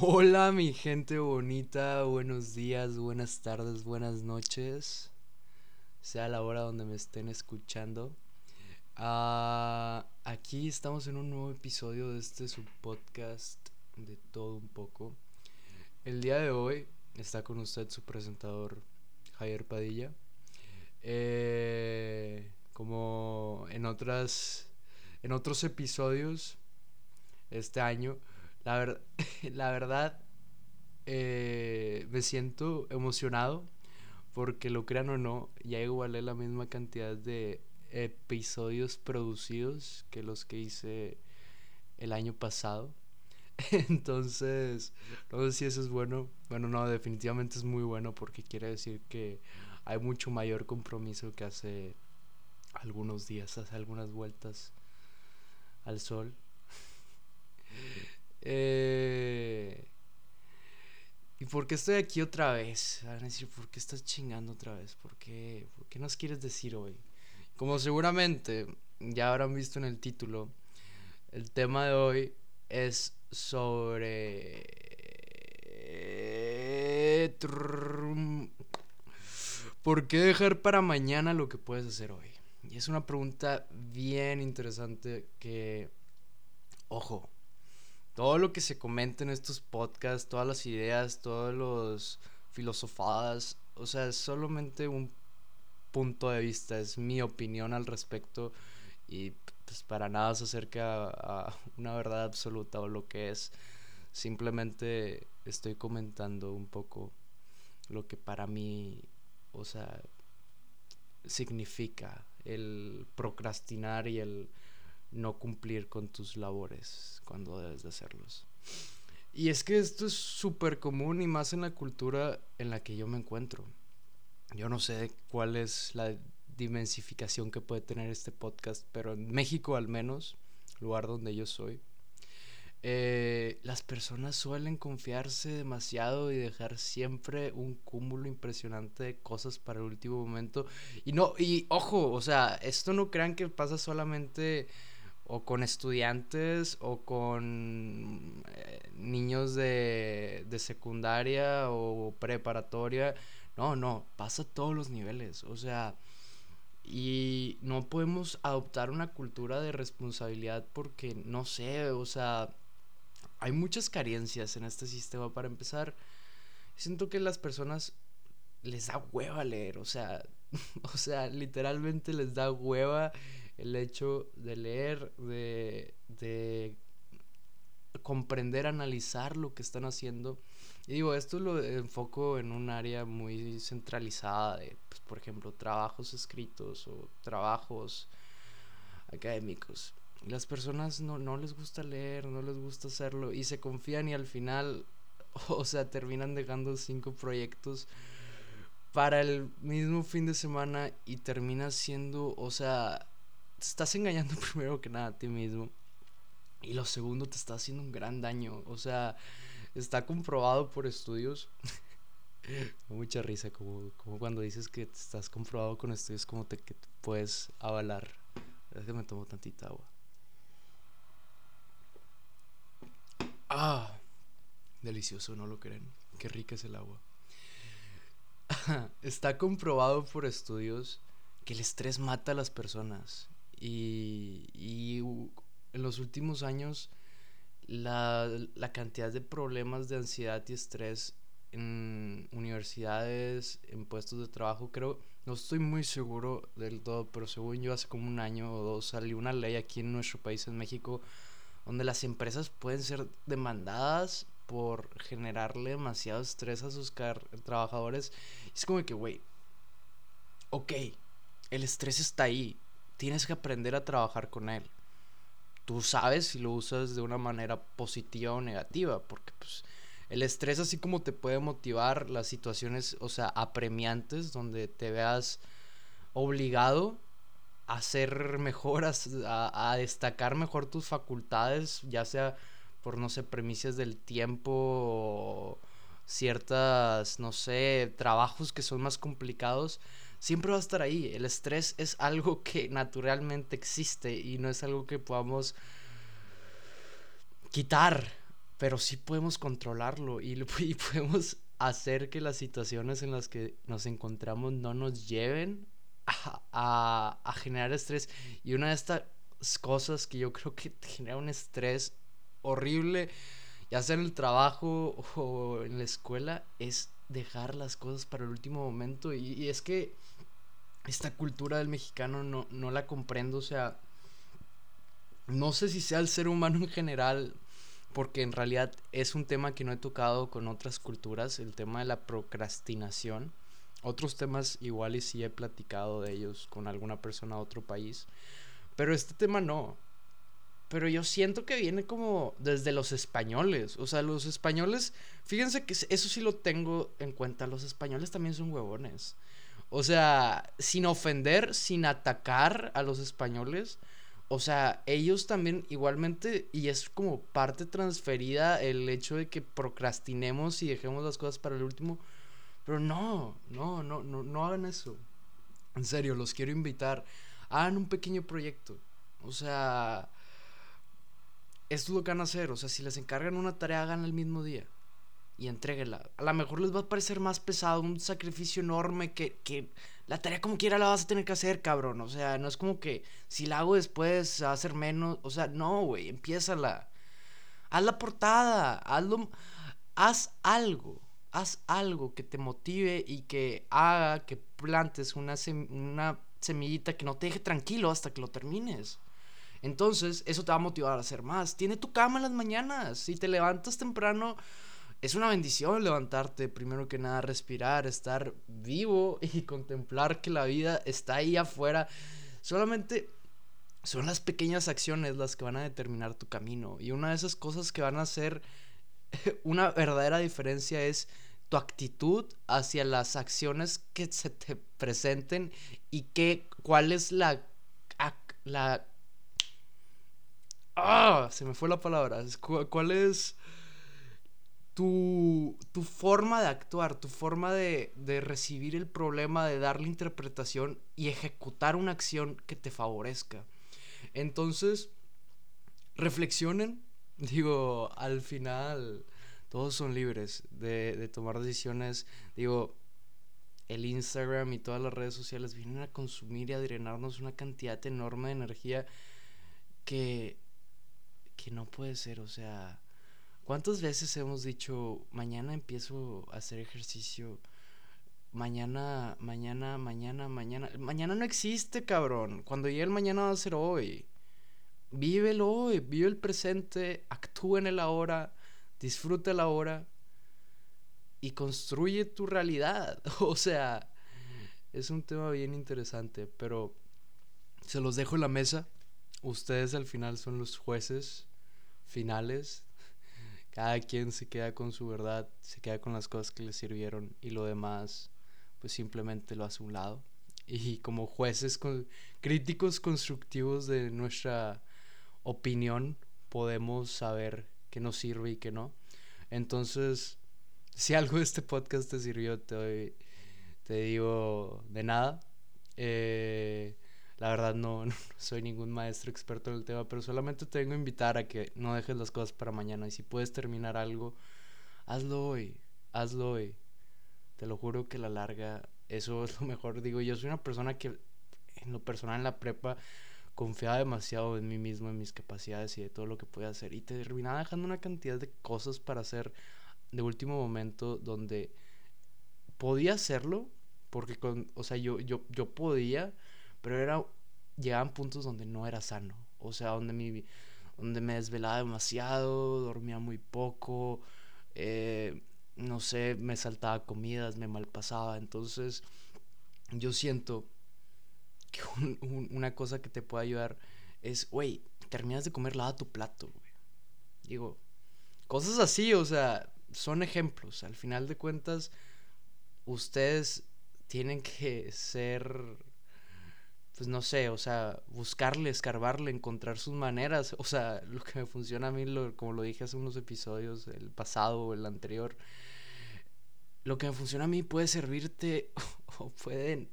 Hola mi gente bonita, buenos días, buenas tardes, buenas noches, sea la hora donde me estén escuchando. Ah, aquí estamos en un nuevo episodio de este subpodcast de todo un poco. El día de hoy está con usted su presentador Javier Padilla. Eh, como en otras en otros episodios este año la, la verdad, eh, me siento emocionado porque lo crean o no, ya igualé la misma cantidad de episodios producidos que los que hice el año pasado. Entonces, no sé si eso es bueno. Bueno, no, definitivamente es muy bueno porque quiere decir que hay mucho mayor compromiso que hace algunos días, hace algunas vueltas al sol. Eh, ¿Y por qué estoy aquí otra vez? Van a decir, ¿por qué estás chingando otra vez? ¿Por qué, ¿Por qué nos quieres decir hoy? Como seguramente ya habrán visto en el título, el tema de hoy es sobre... ¿Por qué dejar para mañana lo que puedes hacer hoy? Y es una pregunta bien interesante que, ojo, todo lo que se comenta en estos podcasts, todas las ideas, todos los filosofadas, o sea, es solamente un punto de vista, es mi opinión al respecto y pues para nada se acerca a, una verdad absoluta o lo que es. Simplemente estoy comentando un poco lo que para mí, o sea, significa el procrastinar y el no cumplir con tus labores cuando debes de hacerlos. Y es que esto es súper común y más en la cultura en la que yo me encuentro. Yo no sé cuál es la dimensificación que puede tener este podcast, pero en México al menos, lugar donde yo soy, eh, las personas suelen confiarse demasiado y dejar siempre un cúmulo impresionante de cosas para el último momento. Y no, y ojo, o sea, esto no crean que pasa solamente o con estudiantes o con eh, niños de, de, secundaria o preparatoria. No, no, pasa a todos los niveles. O sea, y no podemos adoptar una cultura de responsabilidad porque, no sé, o sea, hay muchas carencias en este sistema. Para empezar, siento que las personas les da hueva leer, o sea, o sea, literalmente les da hueva el hecho de leer, de, de comprender, analizar lo que están haciendo. Y digo, esto lo enfoco en un área muy centralizada de, pues, por ejemplo, trabajos escritos o trabajos académicos. Las personas no, no les gusta leer, no les gusta hacerlo y se confían y al final, o sea, terminan dejando cinco proyectos para el mismo fin de semana y termina siendo, o sea, te estás engañando primero que nada a ti mismo. Y lo segundo, te está haciendo un gran daño. O sea, está comprobado por estudios. Mucha risa, como, como cuando dices que estás comprobado con estudios, como te, que puedes avalar. Déjame tomo tantita agua. Ah, delicioso, ¿no lo creen? Qué rica es el agua. está comprobado por estudios que el estrés mata a las personas. Y, en los últimos años la, cantidad de problemas de ansiedad y estrés en universidades, en puestos de trabajo, creo, no estoy muy seguro del todo, pero según yo hace como un año o dos salió una ley aquí en nuestro país, en México, donde las empresas pueden ser demandadas por generarle demasiado estrés a sus trabajadores. Es como que, güey, ok, el estrés está ahí, tienes que aprender a trabajar con él. Tú sabes si lo usas de una manera positiva o negativa, porque pues el estrés así como te puede motivar las situaciones, o sea, apremiantes, donde te veas obligado a ser mejor, a, a, destacar mejor tus facultades, ya sea por, no sé, premisas del tiempo o ciertas, no sé, trabajos que son más complicados siempre va a estar ahí. El estrés es algo que naturalmente existe y no es algo que podamos quitar. pero sí podemos controlarlo y, y podemos hacer que las situaciones en las que nos encontramos no nos lleven a, a, generar estrés. Y una de estas cosas que yo creo que genera un estrés horrible, ya sea en el trabajo o en la escuela, es dejar las cosas para el último momento. Y, es que esta cultura del mexicano no, no la comprendo, o sea, no sé si sea el ser humano en general, porque en realidad es un tema que no he tocado con otras culturas, el tema de la procrastinación. Otros temas igual y sí he platicado de ellos con alguna persona de otro país, pero este tema no. Pero yo siento que viene como desde los españoles. O sea, los españoles, fíjense que eso sí lo tengo en cuenta, los españoles también son huevones. O sea, sin ofender, sin atacar a los españoles, o sea, ellos también igualmente, y es como parte transferida el hecho de que procrastinemos y dejemos las cosas para el último. Pero no, no, no, no, no hagan eso. En serio, los quiero invitar. Hagan un pequeño proyecto. O sea, esto es lo que van a hacer. O sea, si les encargan una tarea, hagan el mismo día. Y entréguenla. A lo mejor les va a parecer más pesado, un sacrificio enorme que, que la tarea como quiera la vas a tener que hacer, cabrón. O sea, no es como que si la hago después va a ser menos. O sea, no, güey, empiézala. Haz la portada, hazlo, haz algo. Haz algo que te motive y que haga que plantes una, una semillita que no te deje tranquilo hasta que lo termines. Entonces, eso te va a motivar a hacer más. Tiene tu cama en las mañanas. Si te levantas temprano, es una bendición levantarte, primero que nada, respirar, estar vivo y contemplar que la vida está ahí afuera. Solamente son las pequeñas acciones las que van a determinar tu camino. Y una de esas cosas que van a hacer una verdadera diferencia es tu actitud hacia las acciones que se te presenten y que, cuál es la... la ah, se me fue la palabra. ¿Cuál es tu, forma de actuar, tu forma de, de, recibir el problema, de darle interpretación y ejecutar una acción que te favorezca. Entonces, reflexionen. Digo, al final, todos son libres de, de tomar decisiones. Digo, el Instagram y todas las redes sociales vienen a consumir y a drenarnos una cantidad enorme de energía que, que no puede ser, o sea ¿Cuántas veces hemos dicho, mañana empiezo a hacer ejercicio? Mañana, mañana, mañana, mañana. Mañana no existe, cabrón. Cuando llegue el mañana va a ser hoy. Vívelo hoy, vive el presente, actúa en el ahora, disfruta el ahora y construye tu realidad. O sea, es un tema bien interesante, pero se los dejo en la mesa. Ustedes al final son los jueces finales cada quien se queda con su verdad, se queda con las cosas que le sirvieron y lo demás pues simplemente lo hace a un lado. Y como jueces críticos constructivos de nuestra opinión podemos saber qué nos sirve y qué no. Entonces, si algo de este podcast te sirvió, te, te digo de nada. Eh, la verdad no, soy ningún maestro experto en el tema, pero solamente te vengo a invitar a que no dejes las cosas para mañana. Y si puedes terminar algo, hazlo hoy, hazlo hoy. Te lo juro que la larga, eso es lo mejor. Digo, yo soy una persona que en lo personal en la prepa confiaba demasiado en mí mismo, en mis capacidades y de todo lo que podía hacer. Y terminaba dejando una cantidad de cosas para hacer de último momento donde podía hacerlo, porque con, o sea, yo, yo, yo podía pero era, llegaban puntos donde no era sano. O sea, donde, mi, donde me desvelaba demasiado, dormía muy poco, eh, no sé, me saltaba comidas, me malpasaba. Entonces, yo siento que una cosa que te puede ayudar es, güey, terminas de comer, lava tu plato, güey. Digo, cosas así, o sea, son ejemplos. Al final de cuentas, ustedes tienen que ser pues no sé, o sea, buscarle, escarbarle, encontrar sus maneras. O sea, lo que me funciona a mí, lo, como lo dije hace unos episodios, el pasado o el anterior, lo que me funciona a mí puede servirte o puede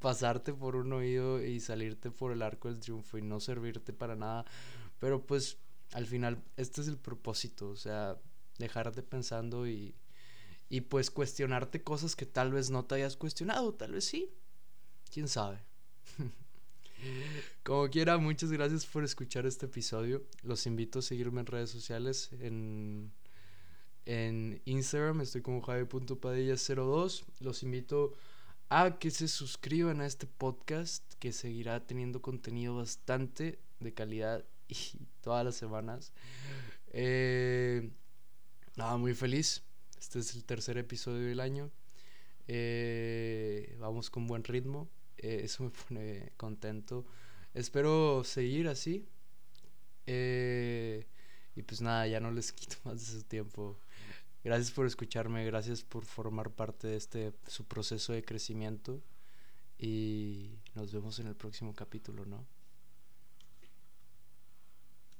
pasarte por un oído y salirte por el arco del triunfo y no servirte para nada. Pero pues al final este es el propósito, o sea, dejarte pensando y, y pues cuestionarte cosas que tal vez no te hayas cuestionado, tal vez sí, quién sabe. Como quiera, muchas gracias por escuchar este episodio. Los invito a seguirme en redes sociales. En, en Instagram estoy como javi.padilla02. Los invito a que se suscriban a este podcast que seguirá teniendo contenido bastante de calidad y todas las semanas. Eh, nada, muy feliz. Este es el tercer episodio del año. Eh, vamos con buen ritmo. Eh, eso me pone contento. Espero seguir así. Eh, y pues nada, ya no les quito más de su tiempo. Gracias por escucharme, gracias por formar parte de este su proceso de crecimiento y nos vemos en el próximo capítulo, ¿no?